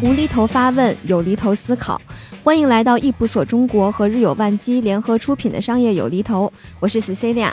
无厘头发问，有厘头思考，欢迎来到易普所中国和日有万机联合出品的商业有厘头，我是 Cecilia。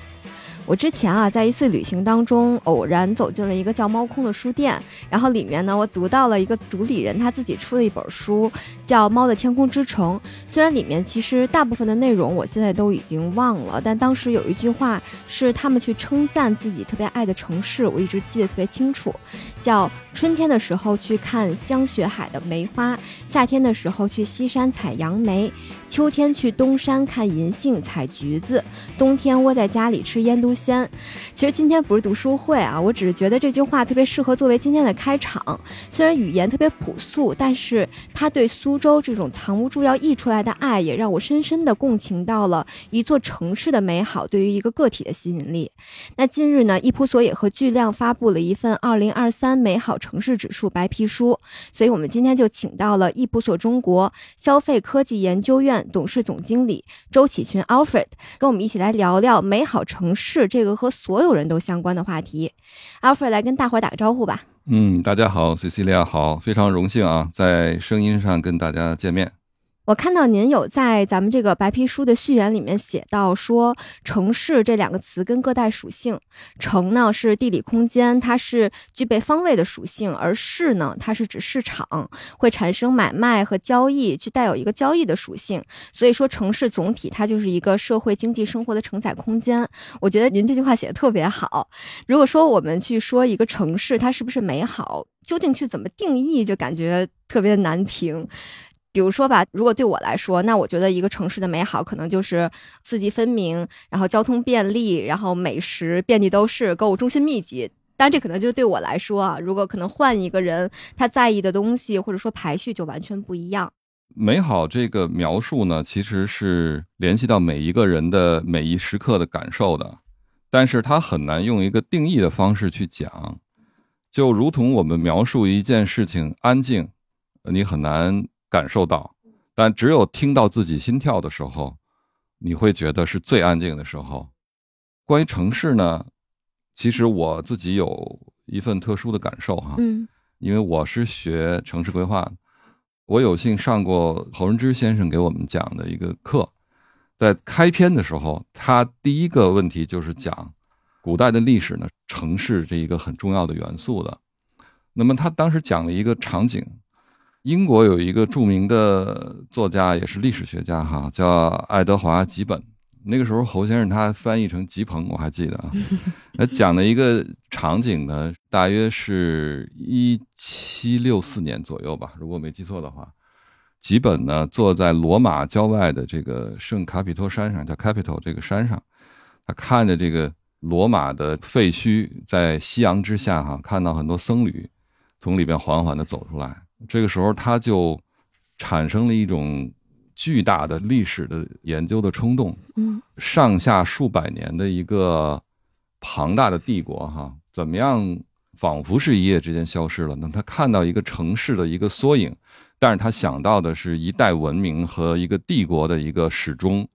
我之前啊，在一次旅行当中，偶然走进了一个叫猫空的书店，然后里面呢，我读到了一个主理人他自己出的一本书，叫《猫的天空之城》。虽然里面其实大部分的内容我现在都已经忘了，但当时有一句话是他们去称赞自己特别爱的城市，我一直记得特别清楚，叫春天的时候去看香雪海的梅花，夏天的时候去西山采杨梅，秋天去东山看银杏、采橘子，冬天窝在家里吃腌笃。鲜，其实今天不是读书会啊，我只是觉得这句话特别适合作为今天的开场。虽然语言特别朴素，但是他对苏州这种藏不住要溢出来的爱，也让我深深的共情到了一座城市的美好对于一个个体的吸引力。那近日呢，易普所也和巨量发布了一份二零二三美好城市指数白皮书，所以我们今天就请到了易普所中国消费科技研究院董事总经理周启群 Alfred，跟我们一起来聊聊美好城市。这个和所有人都相关的话题，Alfred 来跟大伙打个招呼吧。嗯，大家好，Cecilia 好，非常荣幸啊，在声音上跟大家见面。我看到您有在咱们这个白皮书的序言里面写到说，城市这两个词跟各带属性，城呢是地理空间，它是具备方位的属性，而市呢它是指市场，会产生买卖和交易，去带有一个交易的属性。所以说城市总体它就是一个社会经济生活的承载空间。我觉得您这句话写的特别好。如果说我们去说一个城市它是不是美好，究竟去怎么定义，就感觉特别的难评。比如说吧，如果对我来说，那我觉得一个城市的美好可能就是四季分明，然后交通便利，然后美食遍地都是，购物中心密集。但这可能就对我来说啊，如果可能换一个人，他在意的东西或者说排序就完全不一样。美好这个描述呢，其实是联系到每一个人的每一时刻的感受的，但是它很难用一个定义的方式去讲，就如同我们描述一件事情安静，你很难。感受到，但只有听到自己心跳的时候，你会觉得是最安静的时候。关于城市呢，其实我自己有一份特殊的感受哈，嗯，因为我是学城市规划，我有幸上过侯仁之先生给我们讲的一个课，在开篇的时候，他第一个问题就是讲古代的历史呢，城市这一个很重要的元素的。那么他当时讲了一个场景。英国有一个著名的作家，也是历史学家，哈，叫爱德华·吉本。那个时候，侯先生他翻译成吉鹏，我还记得啊。他讲的一个场景呢，大约是一七六四年左右吧，如果没记错的话。吉本呢，坐在罗马郊外的这个圣卡比托山上，叫 Capitol 这个山上，他看着这个罗马的废墟在夕阳之下，哈，看到很多僧侣从里边缓缓的走出来。这个时候，他就产生了一种巨大的历史的研究的冲动。嗯，上下数百年的一个庞大的帝国，哈，怎么样仿佛是一夜之间消失了？那他看到一个城市的一个缩影，但是他想到的是一代文明和一个帝国的一个始终。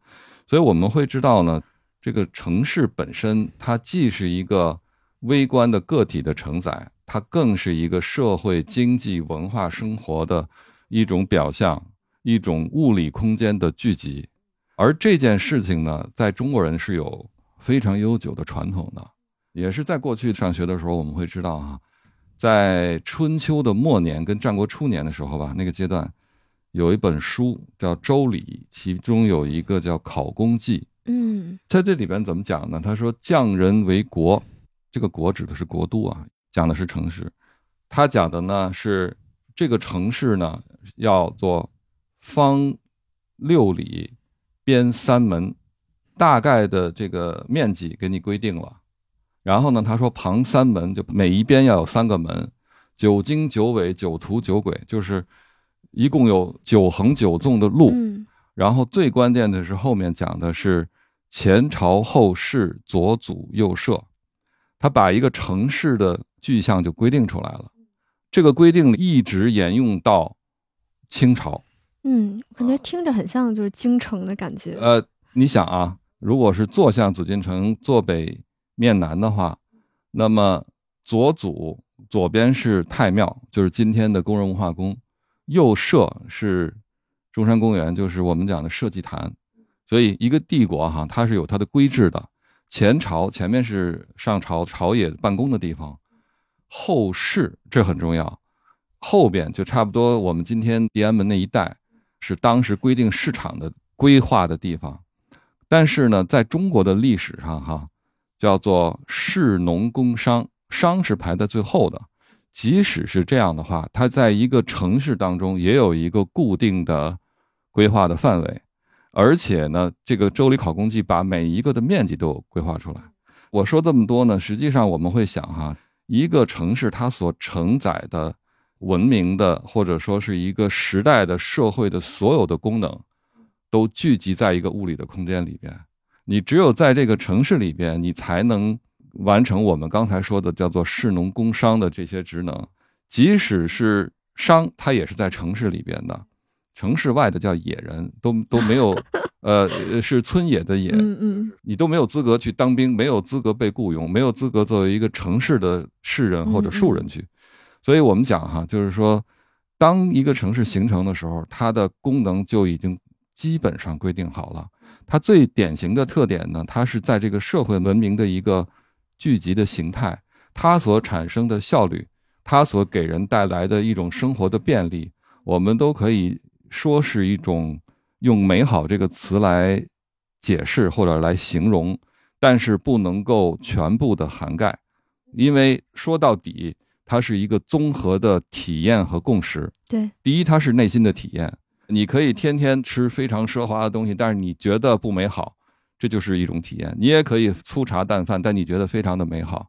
所以我们会知道呢，这个城市本身，它既是一个微观的个体的承载。它更是一个社会、经济、文化生活的一种表象，一种物理空间的聚集。而这件事情呢，在中国人是有非常悠久的传统的，也是在过去上学的时候，我们会知道啊，在春秋的末年跟战国初年的时候吧，那个阶段有一本书叫《周礼》，其中有一个叫《考工记》。嗯，在这里边怎么讲呢？他说：“匠人为国，这个国指的是国都啊。”讲的是城市，他讲的呢是这个城市呢要做方六里，边三门，大概的这个面积给你规定了。然后呢，他说旁三门，就每一边要有三个门，九经九纬九图九轨，就是一共有九横九纵的路。然后最关键的是后面讲的是前朝后世左祖右舍，他把一个城市的。具象就规定出来了，这个规定一直沿用到清朝。嗯，感觉听着很像就是京城的感觉。呃，你想啊，如果是坐向紫禁城，坐北面南的话，那么左祖左边是太庙，就是今天的工人文化宫；右舍是中山公园，就是我们讲的社稷坛。所以一个帝国哈，它是有它的规制的。前朝前面是上朝朝野办公的地方，后室这很重要，后边就差不多我们今天地安门那一带。是当时规定市场的规划的地方，但是呢，在中国的历史上，哈，叫做市农工商，商是排在最后的。即使是这样的话，它在一个城市当中也有一个固定的规划的范围，而且呢，这个《周礼考工记》把每一个的面积都规划出来。我说这么多呢，实际上我们会想哈，一个城市它所承载的。文明的，或者说是一个时代的社会的所有的功能，都聚集在一个物理的空间里边。你只有在这个城市里边，你才能完成我们刚才说的叫做市农工商的这些职能。即使是商，它也是在城市里边的。城市外的叫野人，都都没有，呃，是村野的野，嗯嗯，你都没有资格去当兵，没有资格被雇佣，没有资格作为一个城市的士人或者庶人去。所以我们讲哈，就是说，当一个城市形成的时候，它的功能就已经基本上规定好了。它最典型的特点呢，它是在这个社会文明的一个聚集的形态，它所产生的效率，它所给人带来的一种生活的便利，我们都可以说是一种用“美好”这个词来解释或者来形容，但是不能够全部的涵盖，因为说到底。它是一个综合的体验和共识。对，第一，它是内心的体验。你可以天天吃非常奢华的东西，但是你觉得不美好，这就是一种体验。你也可以粗茶淡饭，但你觉得非常的美好。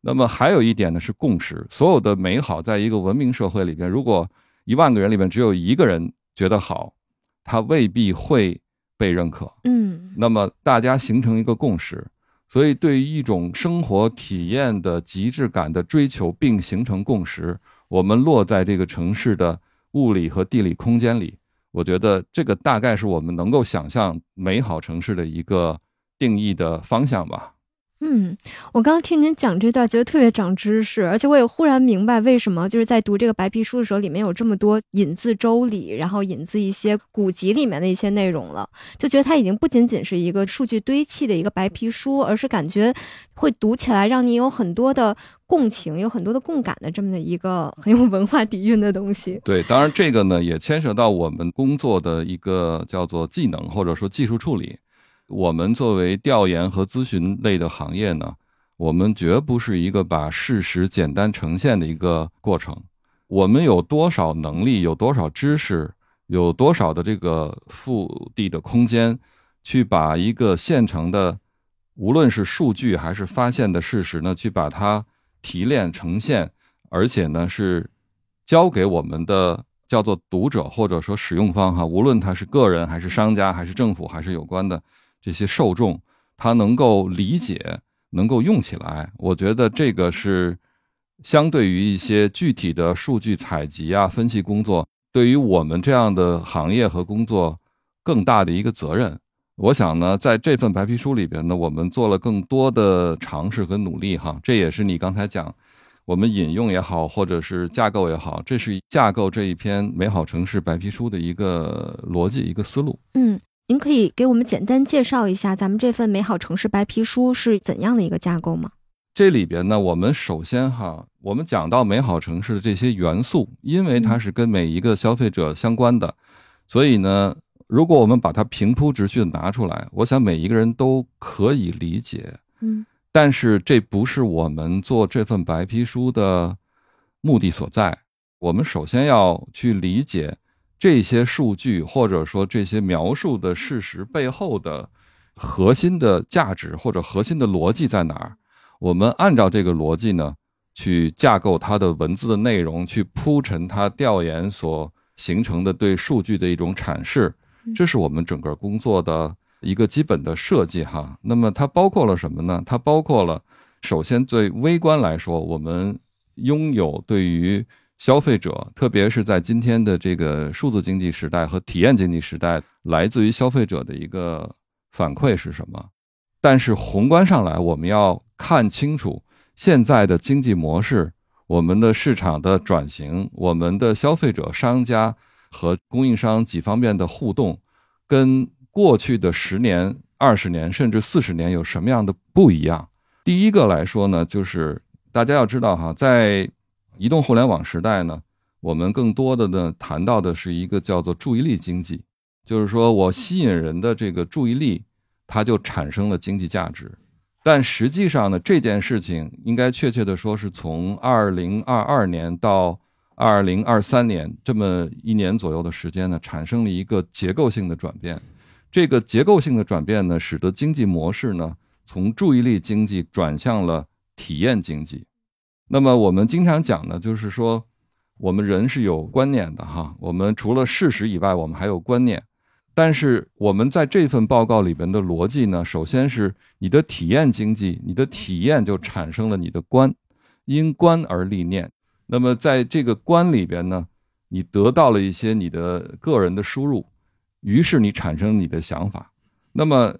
那么还有一点呢，是共识。所有的美好，在一个文明社会里边，如果一万个人里面只有一个人觉得好，它未必会被认可。嗯，那么大家形成一个共识。所以，对于一种生活体验的极致感的追求，并形成共识，我们落在这个城市的物理和地理空间里，我觉得这个大概是我们能够想象美好城市的一个定义的方向吧。嗯，我刚刚听您讲这段，觉得特别长知识，而且我也忽然明白为什么就是在读这个白皮书的时候，里面有这么多引自周礼，然后引自一些古籍里面的一些内容了，就觉得它已经不仅仅是一个数据堆砌的一个白皮书，而是感觉会读起来让你有很多的共情，有很多的共感的这么的一个很有文化底蕴的东西。对，当然这个呢也牵涉到我们工作的一个叫做技能或者说技术处理。我们作为调研和咨询类的行业呢，我们绝不是一个把事实简单呈现的一个过程。我们有多少能力，有多少知识，有多少的这个腹地的空间，去把一个现成的，无论是数据还是发现的事实呢，去把它提炼呈现，而且呢是交给我们的叫做读者或者说使用方哈，无论他是个人还是商家还是政府还是有关的。这些受众，他能够理解，能够用起来，我觉得这个是相对于一些具体的数据采集啊、分析工作，对于我们这样的行业和工作更大的一个责任。我想呢，在这份白皮书里边呢，我们做了更多的尝试和努力哈。这也是你刚才讲，我们引用也好，或者是架构也好，这是架构这一篇美好城市白皮书的一个逻辑、一个思路。嗯。您可以给我们简单介绍一下咱们这份美好城市白皮书是怎样的一个架构吗？这里边呢，我们首先哈，我们讲到美好城市的这些元素，因为它是跟每一个消费者相关的，所以呢，如果我们把它平铺直叙的拿出来，我想每一个人都可以理解。嗯，但是这不是我们做这份白皮书的目的所在。我们首先要去理解。这些数据或者说这些描述的事实背后的核心的价值或者核心的逻辑在哪儿？我们按照这个逻辑呢，去架构它的文字的内容，去铺陈它调研所形成的对数据的一种阐释。这是我们整个工作的一个基本的设计哈。那么它包括了什么呢？它包括了首先最微观来说，我们拥有对于消费者，特别是在今天的这个数字经济时代和体验经济时代，来自于消费者的一个反馈是什么？但是宏观上来，我们要看清楚现在的经济模式，我们的市场的转型，我们的消费者、商家和供应商几方面的互动，跟过去的十年、二十年甚至四十年有什么样的不一样？第一个来说呢，就是大家要知道哈，在移动互联网时代呢，我们更多的呢谈到的是一个叫做注意力经济，就是说我吸引人的这个注意力，它就产生了经济价值。但实际上呢，这件事情应该确切的说是从二零二二年到二零二三年这么一年左右的时间呢，产生了一个结构性的转变。这个结构性的转变呢，使得经济模式呢从注意力经济转向了体验经济。那么我们经常讲呢，就是说，我们人是有观念的哈。我们除了事实以外，我们还有观念。但是我们在这份报告里边的逻辑呢，首先是你的体验经济，你的体验就产生了你的观，因观而立念。那么在这个观里边呢，你得到了一些你的个人的输入，于是你产生你的想法。那么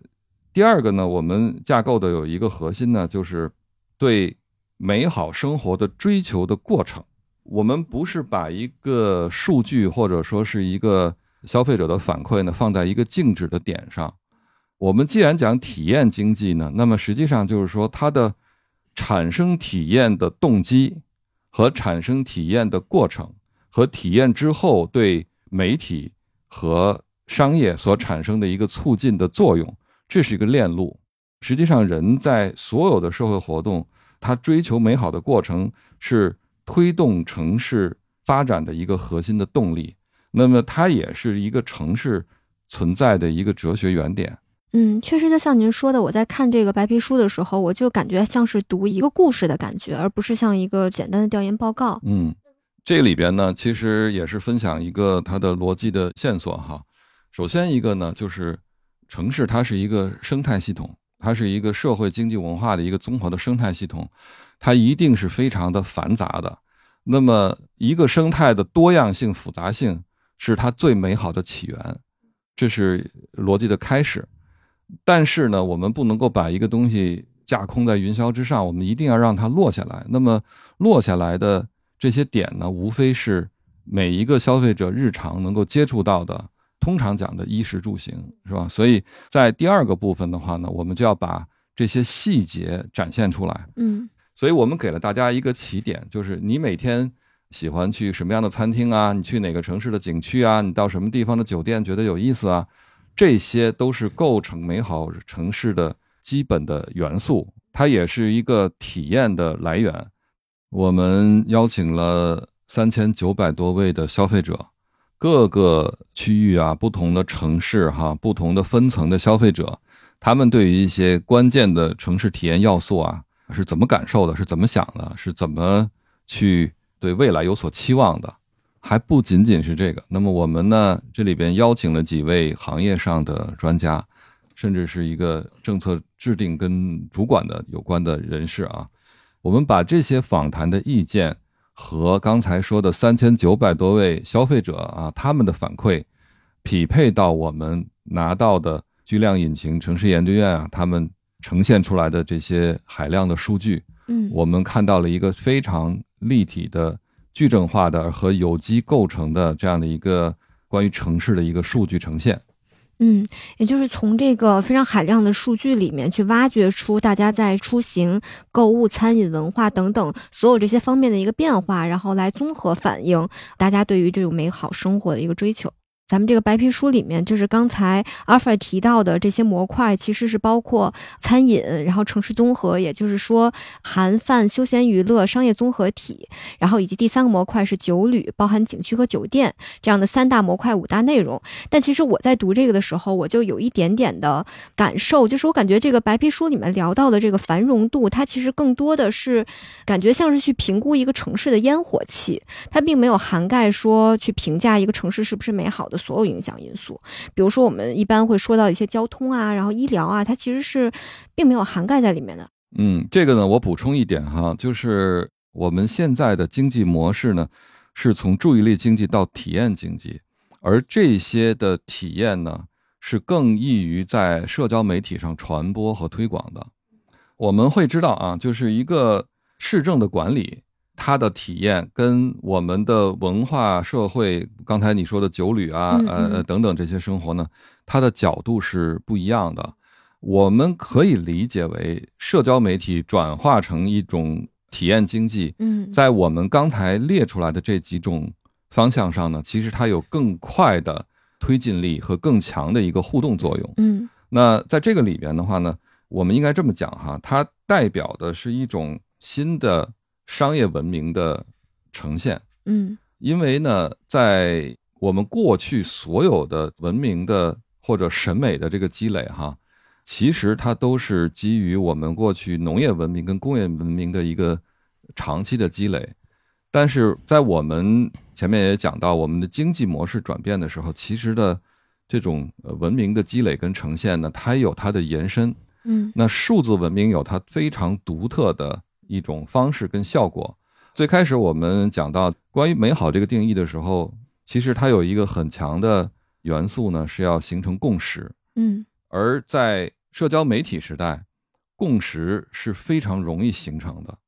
第二个呢，我们架构的有一个核心呢，就是对。美好生活的追求的过程，我们不是把一个数据或者说是一个消费者的反馈呢放在一个静止的点上。我们既然讲体验经济呢，那么实际上就是说它的产生体验的动机和产生体验的过程和体验之后对媒体和商业所产生的一个促进的作用，这是一个链路。实际上，人在所有的社会活动。它追求美好的过程是推动城市发展的一个核心的动力，那么它也是一个城市存在的一个哲学原点。嗯，确实，就像您说的，我在看这个白皮书的时候，我就感觉像是读一个故事的感觉，而不是像一个简单的调研报告。嗯，这里边呢，其实也是分享一个它的逻辑的线索哈。首先一个呢，就是城市它是一个生态系统。它是一个社会经济文化的一个综合的生态系统，它一定是非常的繁杂的。那么，一个生态的多样性、复杂性是它最美好的起源，这是逻辑的开始。但是呢，我们不能够把一个东西架空在云霄之上，我们一定要让它落下来。那么，落下来的这些点呢，无非是每一个消费者日常能够接触到的。通常讲的衣食住行是吧？所以在第二个部分的话呢，我们就要把这些细节展现出来。嗯，所以我们给了大家一个起点，就是你每天喜欢去什么样的餐厅啊？你去哪个城市的景区啊？你到什么地方的酒店觉得有意思啊？这些都是构成美好城市的基本的元素，它也是一个体验的来源。我们邀请了三千九百多位的消费者。各个区域啊，不同的城市哈，不同的分层的消费者，他们对于一些关键的城市体验要素啊，是怎么感受的？是怎么想的？是怎么去对未来有所期望的？还不仅仅是这个。那么我们呢，这里边邀请了几位行业上的专家，甚至是一个政策制定跟主管的有关的人士啊，我们把这些访谈的意见。和刚才说的三千九百多位消费者啊，他们的反馈匹配到我们拿到的巨量引擎城市研究院啊，他们呈现出来的这些海量的数据，嗯，我们看到了一个非常立体的、矩阵化的和有机构成的这样的一个关于城市的一个数据呈现。嗯，也就是从这个非常海量的数据里面去挖掘出大家在出行、购物、餐饮、文化等等所有这些方面的一个变化，然后来综合反映大家对于这种美好生活的一个追求。咱们这个白皮书里面，就是刚才阿尔法提到的这些模块，其实是包括餐饮，然后城市综合，也就是说含饭、休闲娱乐、商业综合体，然后以及第三个模块是酒旅，包含景区和酒店这样的三大模块、五大内容。但其实我在读这个的时候，我就有一点点的感受，就是我感觉这个白皮书里面聊到的这个繁荣度，它其实更多的是感觉像是去评估一个城市的烟火气，它并没有涵盖说去评价一个城市是不是美好的。所有影响因素，比如说我们一般会说到一些交通啊，然后医疗啊，它其实是并没有涵盖在里面的。嗯，这个呢，我补充一点哈，就是我们现在的经济模式呢，是从注意力经济到体验经济，而这些的体验呢，是更易于在社交媒体上传播和推广的。我们会知道啊，就是一个市政的管理，它的体验跟我们的文化社会，刚才你说的酒旅啊，呃等等这些生活呢，它的角度是不一样的。我们可以理解为社交媒体转化成一种体验经济。嗯，在我们刚才列出来的这几种方向上呢，其实它有更快的推进力和更强的一个互动作用。嗯，那在这个里边的话呢？我们应该这么讲哈，它代表的是一种新的商业文明的呈现。嗯，因为呢，在我们过去所有的文明的或者审美的这个积累哈，其实它都是基于我们过去农业文明跟工业文明的一个长期的积累。但是在我们前面也讲到，我们的经济模式转变的时候，其实的这种文明的积累跟呈现呢，它有它的延伸。嗯，那数字文明有它非常独特的一种方式跟效果。最开始我们讲到关于美好这个定义的时候，其实它有一个很强的元素呢，是要形成共识。嗯，而在社交媒体时代，共识是非常容易形成的，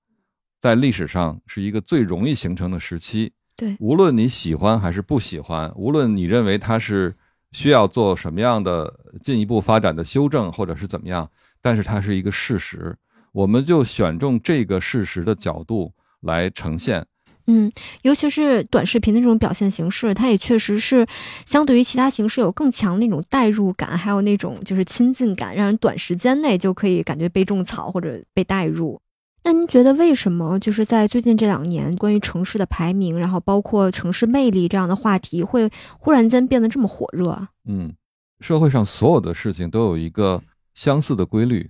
在历史上是一个最容易形成的时期。对，无论你喜欢还是不喜欢，无论你认为它是需要做什么样的进一步发展的修正，或者是怎么样。但是它是一个事实，我们就选中这个事实的角度来呈现。嗯，尤其是短视频的这种表现形式，它也确实是相对于其他形式有更强那种代入感，还有那种就是亲近感，让人短时间内就可以感觉被种草或者被带入。那您觉得为什么就是在最近这两年，关于城市的排名，然后包括城市魅力这样的话题，会忽然间变得这么火热？嗯，社会上所有的事情都有一个。相似的规律，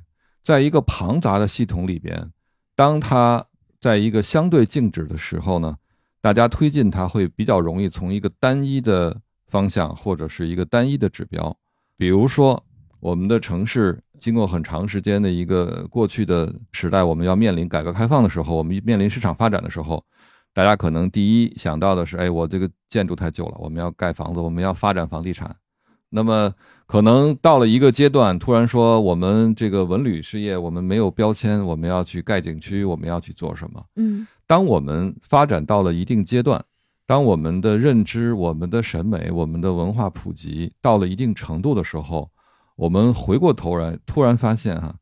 在一个庞杂的系统里边，当它在一个相对静止的时候呢，大家推进它会比较容易从一个单一的方向或者是一个单一的指标。比如说，我们的城市经过很长时间的一个过去的时代，我们要面临改革开放的时候，我们面临市场发展的时候，大家可能第一想到的是：哎，我这个建筑太旧了，我们要盖房子，我们要发展房地产。那么，可能到了一个阶段，突然说我们这个文旅事业，我们没有标签，我们要去盖景区，我们要去做什么？嗯，当我们发展到了一定阶段，当我们的认知、我们的审美、我们的文化普及到了一定程度的时候，我们回过头来，突然发现哈，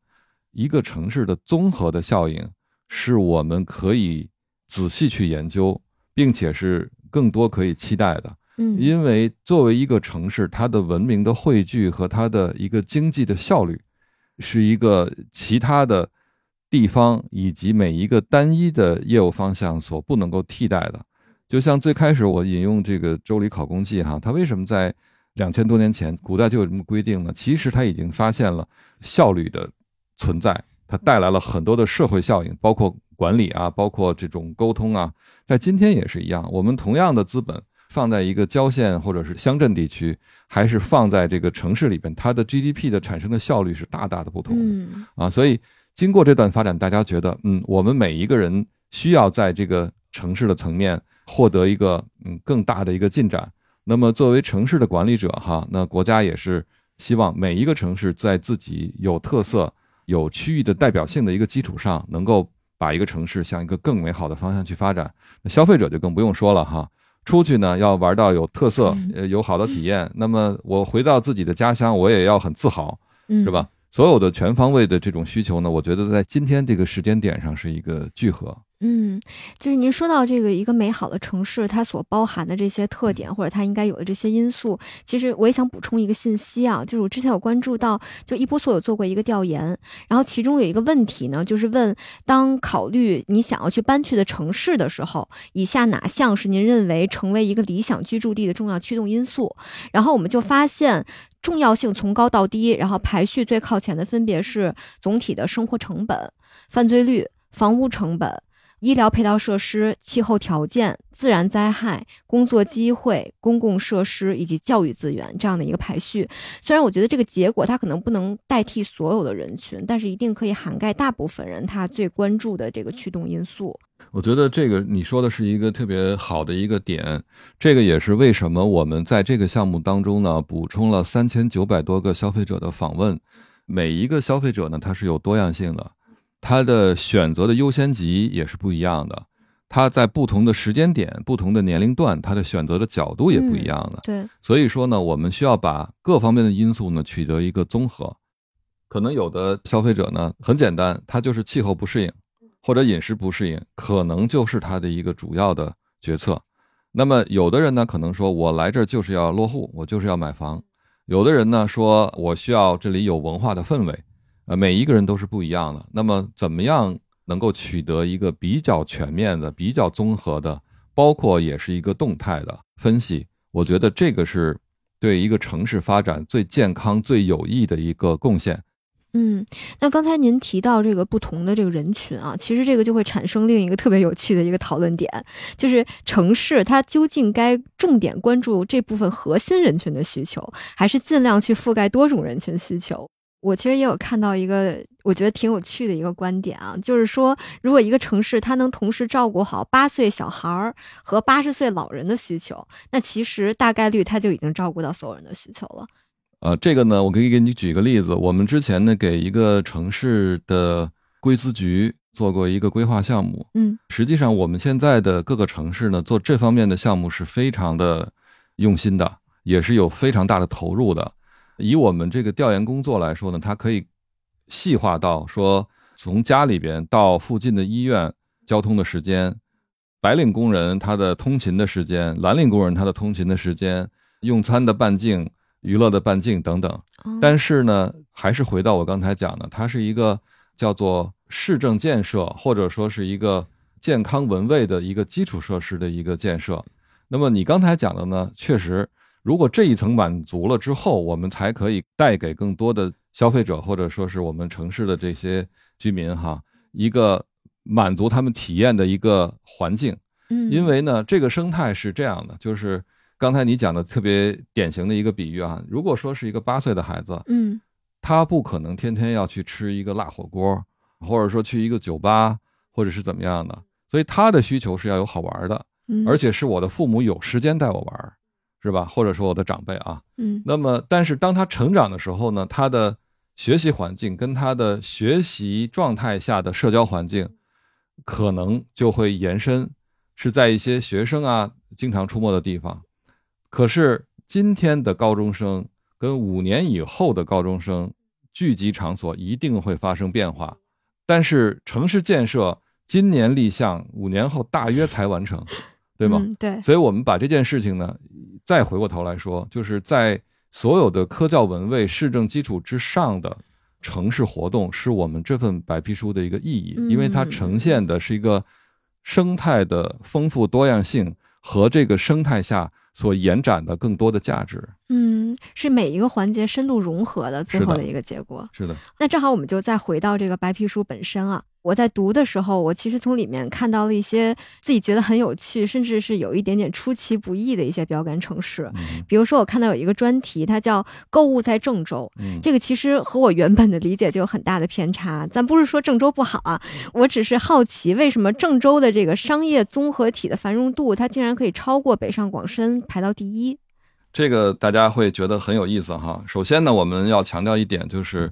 一个城市的综合的效应，是我们可以仔细去研究，并且是更多可以期待的。嗯，因为作为一个城市，它的文明的汇聚和它的一个经济的效率，是一个其他的地方以及每一个单一的业务方向所不能够替代的。就像最开始我引用这个《周礼考工记》哈，它为什么在两千多年前古代就有这么规定呢？其实它已经发现了效率的存在，它带来了很多的社会效应，包括管理啊，包括这种沟通啊，在今天也是一样。我们同样的资本。放在一个郊县或者是乡镇地区，还是放在这个城市里边，它的 GDP 的产生的效率是大大的不同的啊。所以经过这段发展，大家觉得，嗯，我们每一个人需要在这个城市的层面获得一个嗯更大的一个进展。那么作为城市的管理者哈，那国家也是希望每一个城市在自己有特色、有区域的代表性的一个基础上，能够把一个城市向一个更美好的方向去发展。那消费者就更不用说了哈。出去呢，要玩到有特色，呃，有好的体验。那么我回到自己的家乡，我也要很自豪，是吧？所有的全方位的这种需求呢，我觉得在今天这个时间点上是一个聚合。嗯，就是您说到这个一个美好的城市，它所包含的这些特点，或者它应该有的这些因素，其实我也想补充一个信息啊，就是我之前有关注到，就一波所有做过一个调研，然后其中有一个问题呢，就是问当考虑你想要去搬去的城市的时候，以下哪项是您认为成为一个理想居住地的重要驱动因素？然后我们就发现重要性从高到低，然后排序最靠前的分别是总体的生活成本、犯罪率、房屋成本。医疗配套设施、气候条件、自然灾害、工作机会、公共设施以及教育资源这样的一个排序。虽然我觉得这个结果它可能不能代替所有的人群，但是一定可以涵盖大部分人他最关注的这个驱动因素。我觉得这个你说的是一个特别好的一个点，这个也是为什么我们在这个项目当中呢补充了三千九百多个消费者的访问，每一个消费者呢他是有多样性的。他的选择的优先级也是不一样的，他在不同的时间点、不同的年龄段，他的选择的角度也不一样的。对，所以说呢，我们需要把各方面的因素呢取得一个综合。可能有的消费者呢很简单，他就是气候不适应，或者饮食不适应，可能就是他的一个主要的决策。那么有的人呢可能说，我来这儿就是要落户，我就是要买房。有的人呢说，我需要这里有文化的氛围。呃，每一个人都是不一样的。那么，怎么样能够取得一个比较全面的、比较综合的，包括也是一个动态的分析？我觉得这个是对一个城市发展最健康、最有益的一个贡献。嗯，那刚才您提到这个不同的这个人群啊，其实这个就会产生另一个特别有趣的一个讨论点，就是城市它究竟该重点关注这部分核心人群的需求，还是尽量去覆盖多种人群需求？我其实也有看到一个我觉得挺有趣的一个观点啊，就是说，如果一个城市它能同时照顾好八岁小孩儿和八十岁老人的需求，那其实大概率它就已经照顾到所有人的需求了。呃，这个呢，我可以给你举个例子，我们之前呢给一个城市的规资局做过一个规划项目，嗯，实际上我们现在的各个城市呢做这方面的项目是非常的用心的，也是有非常大的投入的。以我们这个调研工作来说呢，它可以细化到说，从家里边到附近的医院交通的时间，白领工人他的通勤的时间，蓝领工人他的通勤的时间，用餐的半径、娱乐的半径等等。但是呢，还是回到我刚才讲的，它是一个叫做市政建设，或者说是一个健康文卫的一个基础设施的一个建设。那么你刚才讲的呢，确实。如果这一层满足了之后，我们才可以带给更多的消费者，或者说是我们城市的这些居民哈，一个满足他们体验的一个环境。嗯，因为呢，这个生态是这样的，就是刚才你讲的特别典型的一个比喻啊。如果说是一个八岁的孩子，嗯，他不可能天天要去吃一个辣火锅，或者说去一个酒吧，或者是怎么样的，所以他的需求是要有好玩的，而且是我的父母有时间带我玩。是吧？或者说我的长辈啊，嗯，那么但是当他成长的时候呢，他的学习环境跟他的学习状态下的社交环境，可能就会延伸，是在一些学生啊经常出没的地方。可是今天的高中生跟五年以后的高中生聚集场所一定会发生变化，但是城市建设今年立项，五年后大约才完成。对吗？对，所以我们把这件事情呢，再回过头来说，就是在所有的科教文卫市政基础之上的城市活动，是我们这份白皮书的一个意义，因为它呈现的是一个生态的丰富多样性和这个生态下所延展的更多的价值。嗯，是每一个环节深度融合的最后的一个结果。是的。那正好我们就再回到这个白皮书本身啊。我在读的时候，我其实从里面看到了一些自己觉得很有趣，甚至是有一点点出其不意的一些标杆城市。比如说，我看到有一个专题，它叫“购物在郑州”。这个其实和我原本的理解就有很大的偏差。咱不是说郑州不好啊，我只是好奇，为什么郑州的这个商业综合体的繁荣度，它竟然可以超过北上广深，排到第一？这个大家会觉得很有意思哈。首先呢，我们要强调一点就是。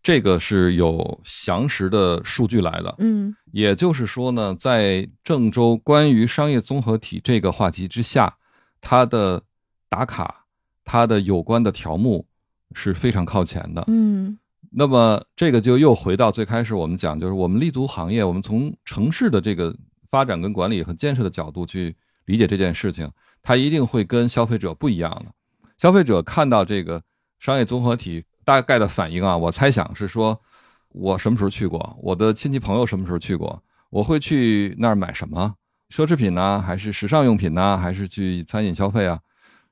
这个是有详实的数据来的，嗯，也就是说呢，在郑州关于商业综合体这个话题之下，它的打卡、它的有关的条目是非常靠前的，嗯。那么这个就又回到最开始我们讲，就是我们立足行业，我们从城市的这个发展跟管理和建设的角度去理解这件事情，它一定会跟消费者不一样的。消费者看到这个商业综合体。大概的反应啊，我猜想是说，我什么时候去过？我的亲戚朋友什么时候去过？我会去那儿买什么？奢侈品呢？还是时尚用品呢？还是去餐饮消费啊？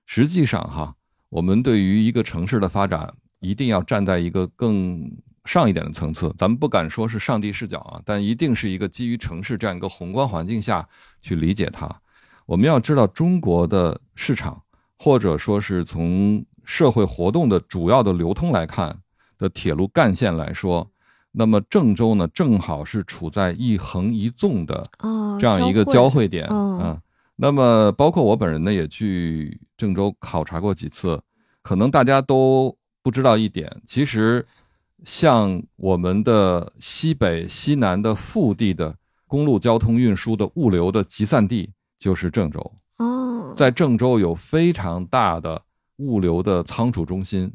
实际上哈，我们对于一个城市的发展，一定要站在一个更上一点的层次，咱们不敢说是上帝视角啊，但一定是一个基于城市这样一个宏观环境下去理解它。我们要知道中国的市场，或者说是从社会活动的主要的流通来看的铁路干线来说，那么郑州呢，正好是处在一横一纵的这样一个交汇点啊。那么包括我本人呢，也去郑州考察过几次，可能大家都不知道一点，其实。像我们的西北、西南的腹地的公路交通运输的物流的集散地就是郑州哦，在郑州有非常大的物流的仓储中心。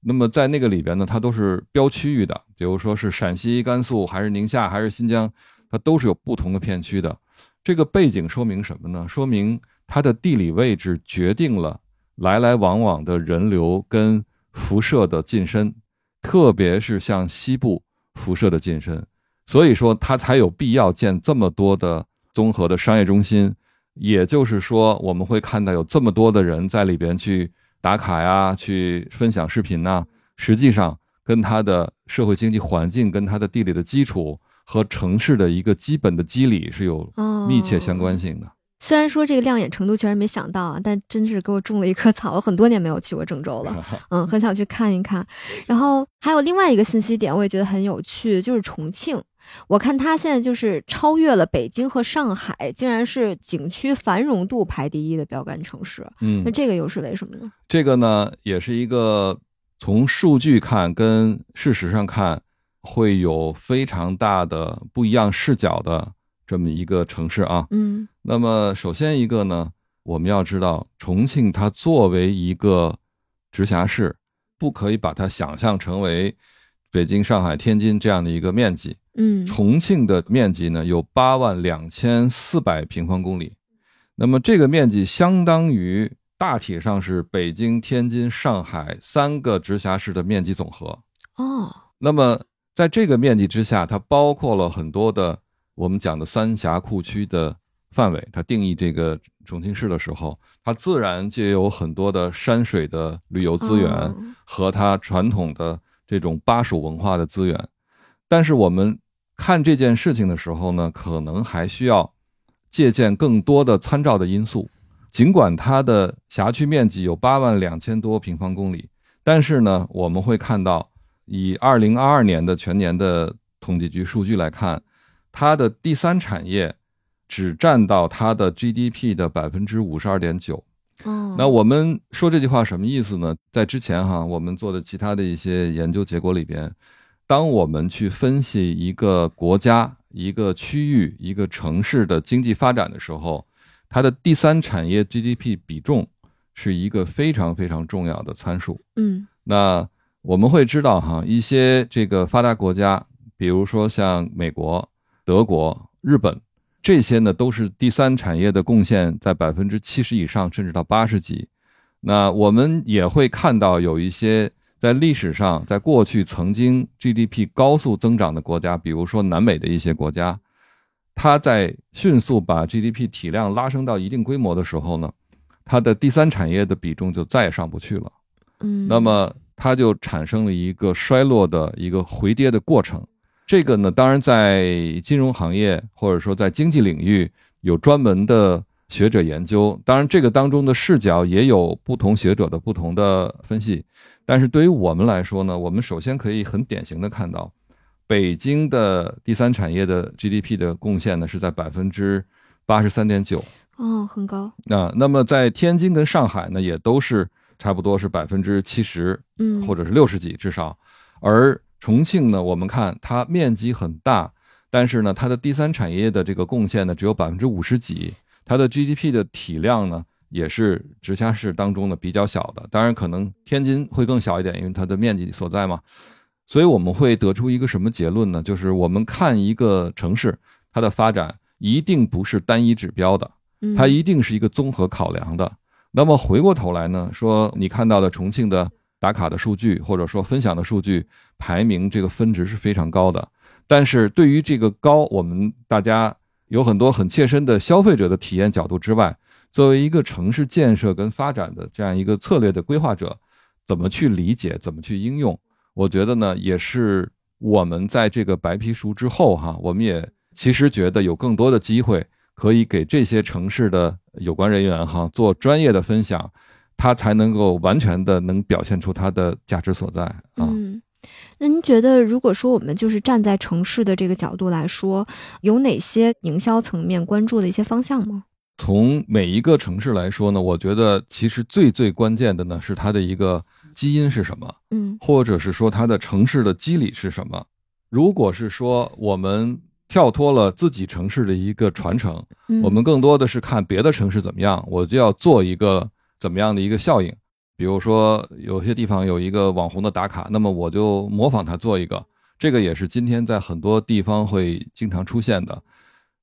那么在那个里边呢，它都是标区域的，比如说是陕西、甘肃，还是宁夏，还是新疆，它都是有不同的片区的。这个背景说明什么呢？说明它的地理位置决定了来来往往的人流跟辐射的近身。特别是像西部辐射的近身，所以说它才有必要建这么多的综合的商业中心。也就是说，我们会看到有这么多的人在里边去打卡呀，去分享视频呐。实际上，跟它的社会经济环境、跟它的地理的基础和城市的一个基本的机理是有密切相关性的。虽然说这个亮眼程度确实没想到啊，但真是给我种了一棵草。我很多年没有去过郑州了，嗯，很想去看一看。然后还有另外一个信息点，我也觉得很有趣，就是重庆。我看它现在就是超越了北京和上海，竟然是景区繁荣度排第一的标杆城市。嗯，那这个又是为什么呢？这个呢，也是一个从数据看跟事实上看会有非常大的不一样视角的。这么一个城市啊，嗯，那么首先一个呢，我们要知道，重庆它作为一个直辖市，不可以把它想象成为北京、上海、天津这样的一个面积，嗯，重庆的面积呢有八万两千四百平方公里，那么这个面积相当于大体上是北京、天津、上海三个直辖市的面积总和，哦，那么在这个面积之下，它包括了很多的。我们讲的三峡库区的范围，它定义这个重庆市的时候，它自然就有很多的山水的旅游资源和它传统的这种巴蜀文化的资源。但是我们看这件事情的时候呢，可能还需要借鉴更多的参照的因素。尽管它的辖区面积有八万两千多平方公里，但是呢，我们会看到，以二零二二年的全年的统计局数据来看。它的第三产业只占到它的 GDP 的百分之五十二点九。哦，那我们说这句话什么意思呢？在之前哈，我们做的其他的一些研究结果里边，当我们去分析一个国家、一个区域、一个城市的经济发展的时候，它的第三产业 GDP 比重是一个非常非常重要的参数。嗯，那我们会知道哈，一些这个发达国家，比如说像美国。德国、日本这些呢，都是第三产业的贡献在百分之七十以上，甚至到八十几。那我们也会看到有一些在历史上，在过去曾经 GDP 高速增长的国家，比如说南美的一些国家，它在迅速把 GDP 体量拉升到一定规模的时候呢，它的第三产业的比重就再也上不去了。嗯，那么它就产生了一个衰落的一个回跌的过程。这个呢，当然在金融行业或者说在经济领域有专门的学者研究，当然这个当中的视角也有不同学者的不同的分析。但是对于我们来说呢，我们首先可以很典型的看到，北京的第三产业的 GDP 的贡献呢是在百分之八十三点九，哦，很高。那那么在天津跟上海呢，也都是差不多是百分之七十，嗯，或者是六十几至少，而。重庆呢，我们看它面积很大，但是呢，它的第三产业的这个贡献呢只有百分之五十几，它的 GDP 的体量呢也是直辖市当中的比较小的。当然，可能天津会更小一点，因为它的面积所在嘛。所以我们会得出一个什么结论呢？就是我们看一个城市，它的发展一定不是单一指标的，它一定是一个综合考量的。那么回过头来呢，说你看到的重庆的。打卡的数据，或者说分享的数据排名，这个分值是非常高的。但是对于这个高，我们大家有很多很切身的消费者的体验角度之外，作为一个城市建设跟发展的这样一个策略的规划者，怎么去理解，怎么去应用？我觉得呢，也是我们在这个白皮书之后哈，我们也其实觉得有更多的机会可以给这些城市的有关人员哈做专业的分享，它才能够完全的能表现出它的价值所在啊。嗯，那您觉得，如果说我们就是站在城市的这个角度来说，有哪些营销层面关注的一些方向吗？从每一个城市来说呢，我觉得其实最最关键的呢是它的一个基因是什么，嗯或者是说它的城市的机理是什么。如果是说我们跳脱了自己城市的一个传承，嗯，我们更多的是看别的城市怎么样，我就要做一个怎么样的一个效应。比如说有些地方有一个网红的打卡，那么我就模仿他做一个，这个也是今天在很多地方会经常出现的，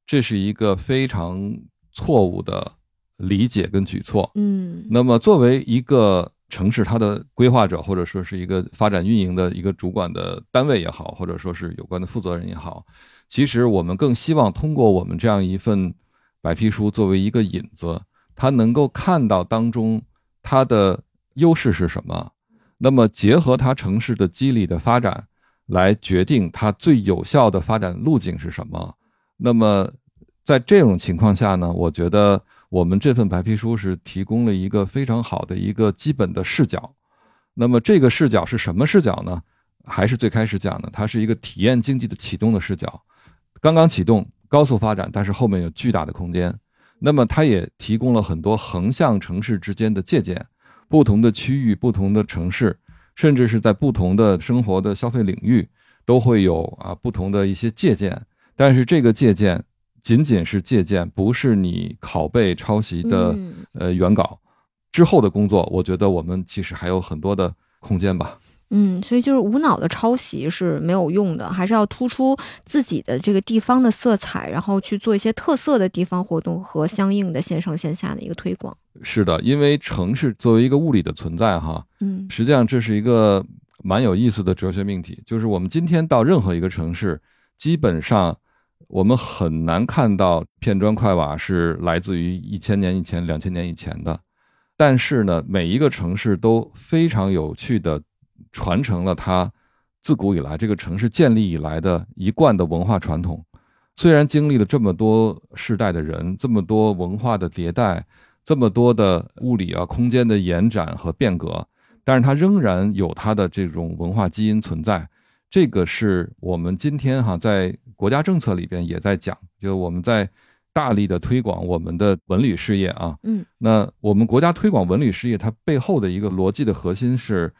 这是一个非常错误的理解跟举措。嗯那么作为一个城市它的规划者，或者说是一个发展运营的一个主管的单位也好，或者说是有关的负责人也好，其实我们更希望通过我们这样一份白皮书作为一个引子，他能够看到当中它的优势是什么，那么结合它城市的激励的发展，来决定它最有效的发展路径是什么。那么在这种情况下呢，我觉得我们这份白皮书是提供了一个非常好的一个基本的视角。那么这个视角是什么视角呢？还是最开始讲的，它是一个体验经济的启动的视角，刚刚启动，高速发展，但是后面有巨大的空间。那么它也提供了很多横向城市之间的借鉴，不同的区域、不同的城市，甚至是在不同的生活的消费领域，都会有啊不同的一些借鉴。但是这个借鉴仅仅是借鉴，不是你拷贝抄袭的嗯呃原稿。之后的工作，我觉得我们其实还有很多的空间吧。嗯，所以就是无脑的抄袭是没有用的，还是要突出自己的这个地方的色彩，然后去做一些特色的地方活动和相应的线上线下的一个推广。是的，因为城市作为一个物理的存在，哈，嗯实际上这是一个蛮有意思的哲学命题。就是我们今天到任何一个城市，基本上我们很难看到片砖块瓦是来自于一千年以前、两千年以前的。但是呢，每一个城市都非常有趣的传承了它自古以来这个城市建立以来的一贯的文化传统。虽然经历了这么多世代的人，这么多文化的迭代，这么多的物理啊空间的延展和变革，但是它仍然有它的这种文化基因存在。这个是我们今天哈在国家政策里边也在讲，就我们在大力的推广我们的文旅事业啊。嗯那我们国家推广文旅事业，它背后的一个逻辑的核心是，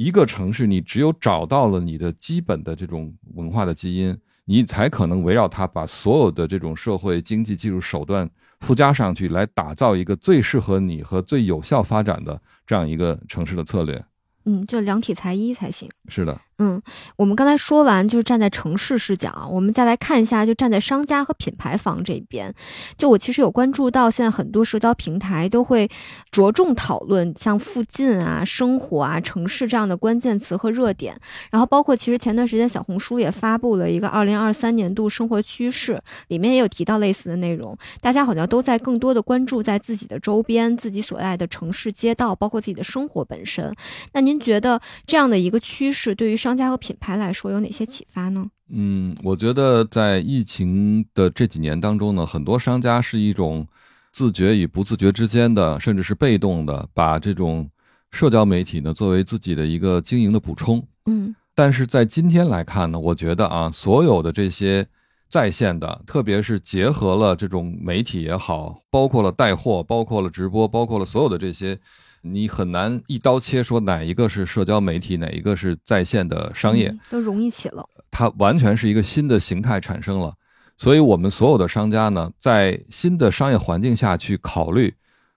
一个城市你只有找到了你的基本的这种文化的基因，你才可能围绕它把所有的这种社会、经济、技术手段附加上去，来打造一个最适合你和最有效发展的这样一个城市的策略。嗯，就量体裁衣才行。是的，嗯，我们刚才说完就是站在城市视角，我们再来看一下，就站在商家和品牌方这边。就我其实有关注到，现在很多社交平台都会着重讨论像附近啊、生活啊、城市这样的关键词和热点。然后包括其实前段时间小红书也发布了一个二零二三年度生活趋势，里面也有提到类似的内容。大家好像都在更多的关注在自己的周边、自己所在的城市街道，包括自己的生活本身。那您觉得这样的一个趋势对于商商家和品牌来说有哪些启发呢？嗯，我觉得在疫情的这几年当中呢，很多商家是一种自觉与不自觉之间的，甚至是被动的，把这种社交媒体呢作为自己的一个经营的补充。嗯但是在今天来看呢，我觉得啊，所有的这些在线的，特别是结合了这种媒体也好，包括了带货，包括了直播，包括了所有的这些，你很难一刀切说哪一个是社交媒体，哪一个是在线的商业。嗯都融一起了。它完全是一个新的形态产生了。所以，我们所有的商家呢，在新的商业环境下去考虑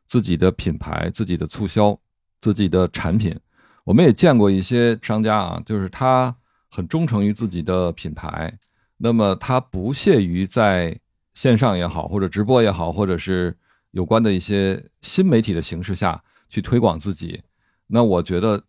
自己的品牌、自己的促销、自己的产品。我们也见过一些商家啊，就是他很忠诚于自己的品牌，那么他不屑于在线上也好，或者直播也好，或者是有关的一些新媒体的形式下去推广自己。那我觉得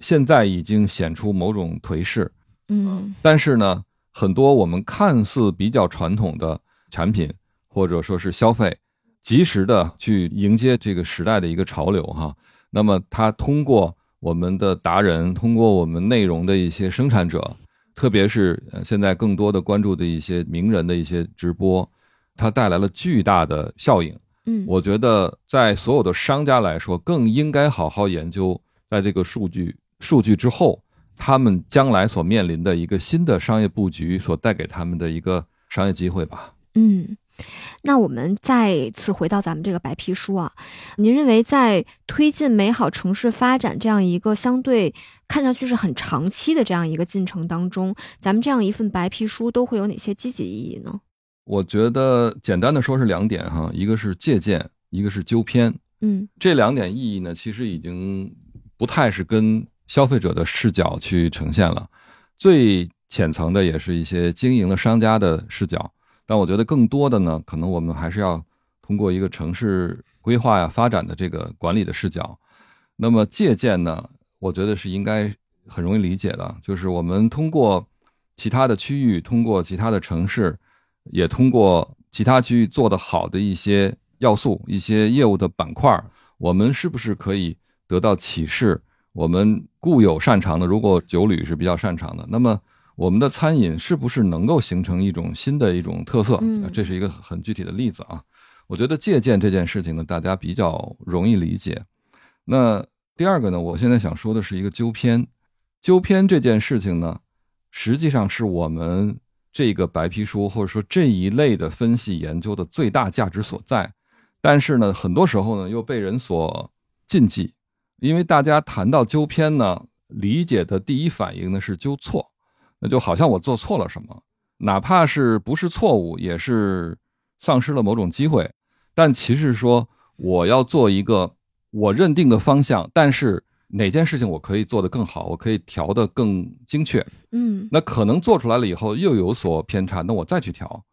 现在已经显出某种颓势。嗯但是呢，很多我们看似比较传统的产品或者说是消费，及时的去迎接这个时代的一个潮流哈。那么它通过我们的达人，通过我们内容的一些生产者，特别是呃现在更多的关注的一些名人的一些直播，它带来了巨大的效应。嗯，我觉得在所有的商家来说，更应该好好研究，在这个数据数据之后，他们将来所面临的一个新的商业布局所带给他们的一个商业机会吧。嗯，那我们再次回到咱们这个白皮书啊，您认为在推进美好城市发展这样一个相对看上去是很长期的这样一个进程当中，咱们这样一份白皮书都会有哪些积极意义呢？我觉得简单的说是两点哈，一个是借鉴，一个是纠偏。嗯这两点意义呢，其实已经不太是跟消费者的视角去呈现了，最浅层的也是一些经营的商家的视角。但我觉得更多的呢，可能我们还是要通过一个城市规划呀、发展的这个管理的视角。那么借鉴呢，我觉得是应该很容易理解的，就是我们通过其他的区域，通过其他的城市，也通过其他区域做得好的一些要素、一些业务的板块，我们是不是可以得到启示？我们固有擅长的，如果酒旅是比较擅长的，那么我们的餐饮是不是能够形成一种新的一种特色？嗯这是一个很具体的例子啊。我觉得借鉴这件事情呢，大家比较容易理解。那第二个呢，我现在想说的是一个纠偏。纠偏这件事情呢，实际上是我们这个白皮书或者说这一类的分析研究的最大价值所在。但是呢，很多时候呢又被人所禁忌，因为大家谈到纠偏呢，理解的第一反应呢是纠错，那就好像我做错了什么，哪怕是不是错误，也是丧失了某种机会。但其实说我要做一个我认定的方向，但是哪件事情我可以做得更好，我可以调得更精确。嗯那可能做出来了以后又有所偏差，那我再去调。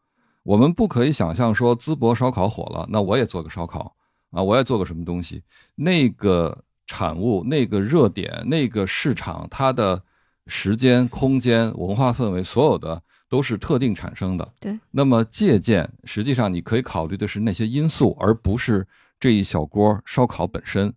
我们不可以想象说淄博烧烤火了，那我也做个烧烤啊，我也做个什么东西。那个产物、那个热点、那个市场，它的时间、空间、文化氛围，所有的都是特定产生的。对。那么借鉴，实际上你可以考虑的是那些因素，而不是这一小锅烧烤本身。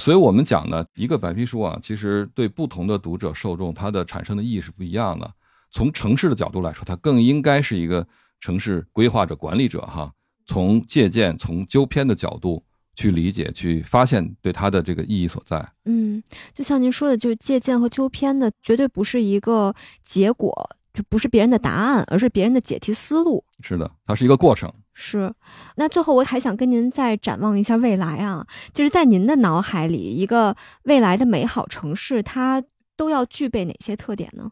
所以我们讲呢，一个白皮书啊，其实对不同的读者受众，它的产生的意义是不一样的。从城市的角度来说，它更应该是一个城市规划者、管理者哈，从借鉴、从纠偏的角度去理解、去发现对它的这个意义所在。嗯，就像您说的，就是借鉴和纠偏的，绝对不是一个结果，就不是别人的答案，而是别人的解题思路。是的，它是一个过程。是，那最后我还想跟您再展望一下未来啊，就是在您的脑海里，一个未来的美好城市，它都要具备哪些特点呢？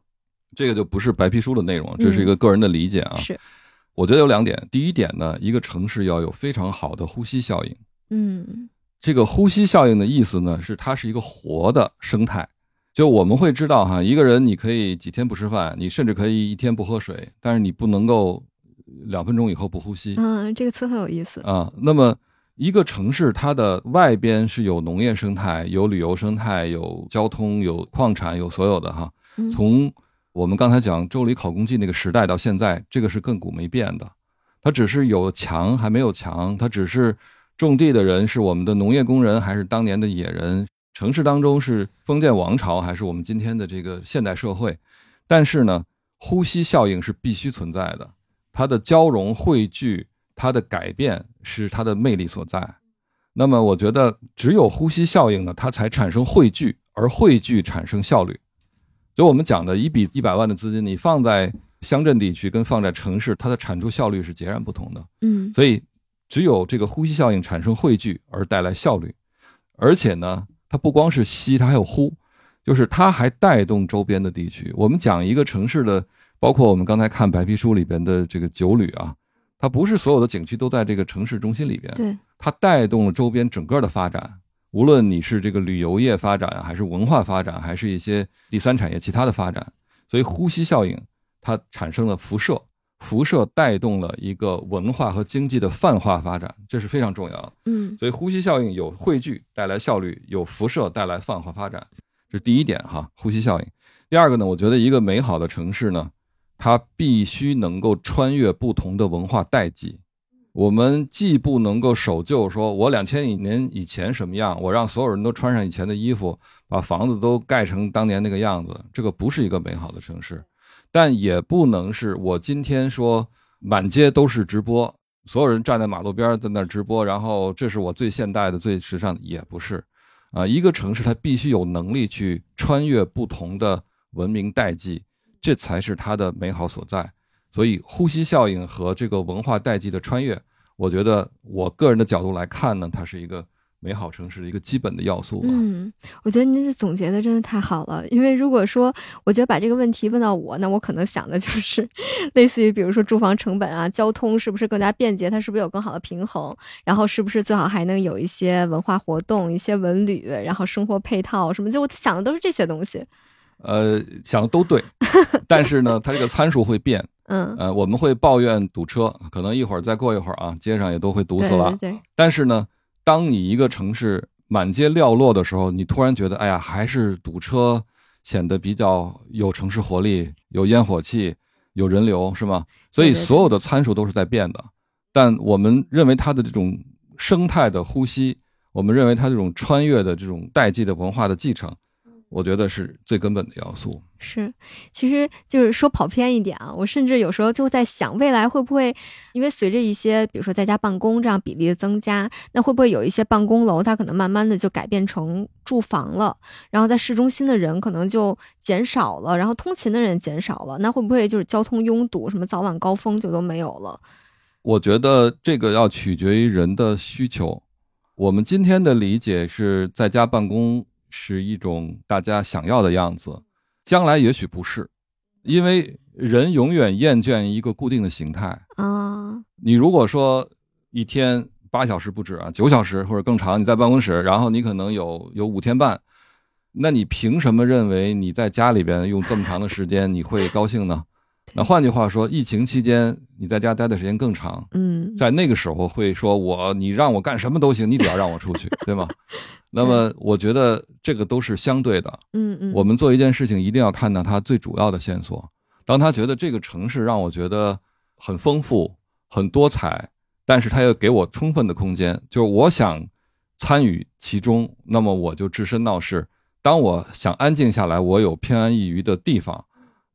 这个就不是白皮书的内容，这是一个个人的理解啊。是，我觉得有两点。第一点呢，一个城市要有非常好的呼吸效应。嗯这个呼吸效应的意思呢，是它是一个活的生态。就我们会知道哈，一个人你可以几天不吃饭，你甚至可以一天不喝水，但是你不能够两分钟以后不呼吸嗯，这个词很有意思。啊。那么一个城市，它的外边是有农业生态、有旅游生态、有交通、有矿产、有所有的哈。嗯从我们刚才讲周礼考工记那个时代到现在，这个是亘古没变的。它只是有墙还没有墙，它只是种地的人是我们的农业工人还是当年的野人，城市当中是封建王朝还是我们今天的这个现代社会。但是呢，呼吸效应是必须存在的，它的交融汇聚，它的改变是它的魅力所在。那么，我觉得只有呼吸效应呢，它才产生汇聚，而汇聚产生效率。就我们讲的一笔一百万的资金，你放在乡镇地区跟放在城市，它的产出效率是截然不同的。嗯所以，只有这个呼吸效应产生汇聚而带来效率，而且呢，它不光是吸，它还有呼，就是它还带动周边的地区。我们讲一个城市的，包括我们刚才看白皮书里边的这个九旅啊，它不是所有的景区都在这个城市中心里边，对，它带动了周边整个的发展。无论你是这个旅游业发展，还是文化发展，还是一些第三产业其他的发展，所以呼吸效应它产生了辐射，辐射带动了一个文化和经济的泛化发展，这是非常重要的。嗯所以呼吸效应有汇聚带来效率，有辐射带来泛化发展，这是第一点哈。呼吸效应。第二个呢，我觉得一个美好的城市呢，它必须能够穿越不同的文化代际。我们既不能够守旧，说我两千年以前什么样，我让所有人都穿上以前的衣服，把房子都盖成当年那个样子，这个不是一个美好的城市。但也不能是我今天说满街都是直播，所有人站在马路边在那直播，然后这是我最现代的、最时尚的，也不是。啊，一个城市它必须有能力去穿越不同的文明代际，这才是它的美好所在。所以，呼吸效应和这个文化代际的穿越，我觉得我个人的角度来看呢，它是一个。美好城市的一个基本的要素。嗯，我觉得您这总结的真的太好了。因为如果说，我觉得把这个问题问到我，那我可能想的就是，类似于比如说住房成本啊，交通是不是更加便捷，它是不是有更好的平衡，然后是不是最好还能有一些文化活动、一些文旅，然后生活配套什么，就我想的都是这些东西。呃，想的都对，但是呢，它这个参数会变。嗯，呃，我们会抱怨堵车，可能一会儿再过一会儿啊，街上也都会堵死了。对，但是呢。当你一个城市满街寥落的时候，你突然觉得，哎呀，还是堵车显得比较有城市活力，有烟火气，有人流，是吗？所以所有的参数都是在变的。但我们认为它的这种生态的呼吸，我们认为它这种穿越的这种代际的文化的继承。我觉得是最根本的要素。是，其实就是说跑偏一点啊，我甚至有时候就在想，未来会不会，因为随着一些比如说在家办公这样比例的增加，那会不会有一些办公楼，它可能慢慢的就改变成住房了，然后在市中心的人可能就减少了，然后通勤的人减少了，那会不会就是交通拥堵，什么早晚高峰就都没有了？我觉得这个要取决于人的需求。我们今天的理解是在家办公。是一种大家想要的样子，将来也许不是，因为人永远厌倦一个固定的形态啊。你如果说一天八小时不止啊，九小时或者更长，你在办公室，然后你可能有有五天半，那你凭什么认为你在家里边用这么长的时间你会高兴呢？那换句话说，疫情期间你在家待的时间更长，嗯，在那个时候会说我你让我干什么都行，你只要让我出去，对吗？那么我觉得这个都是相对的，嗯嗯。我们做一件事情一定要看到它最主要的线索。当他觉得这个城市让我觉得很丰富、很多彩，但是他又给我充分的空间，就是我想参与其中，那么我就置身闹市。当我想安静下来，我有偏安一隅的地方。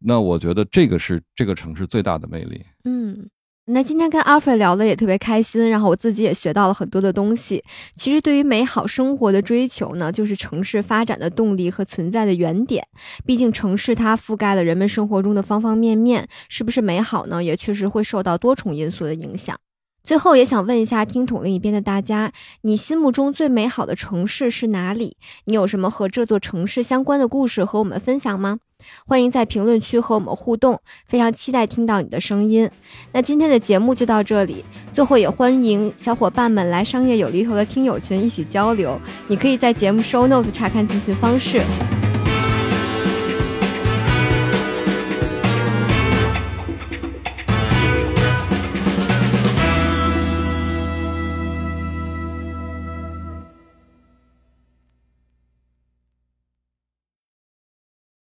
那我觉得这个是这个城市最大的魅力。嗯，那今天跟阿飞聊的也特别开心，然后我自己也学到了很多的东西。其实对于美好生活的追求呢，就是城市发展的动力和存在的原点。毕竟城市它覆盖了人们生活中的方方面面，是不是美好呢？也确实会受到多重因素的影响。最后也想问一下听筒另一边的大家，你心目中最美好的城市是哪里？你有什么和这座城市相关的故事和我们分享吗？欢迎在评论区和我们互动，非常期待听到你的声音。那今天的节目就到这里，最后也欢迎小伙伴们来商业有厘头的听友群一起交流。你可以在节目 show notes 查看进群方式。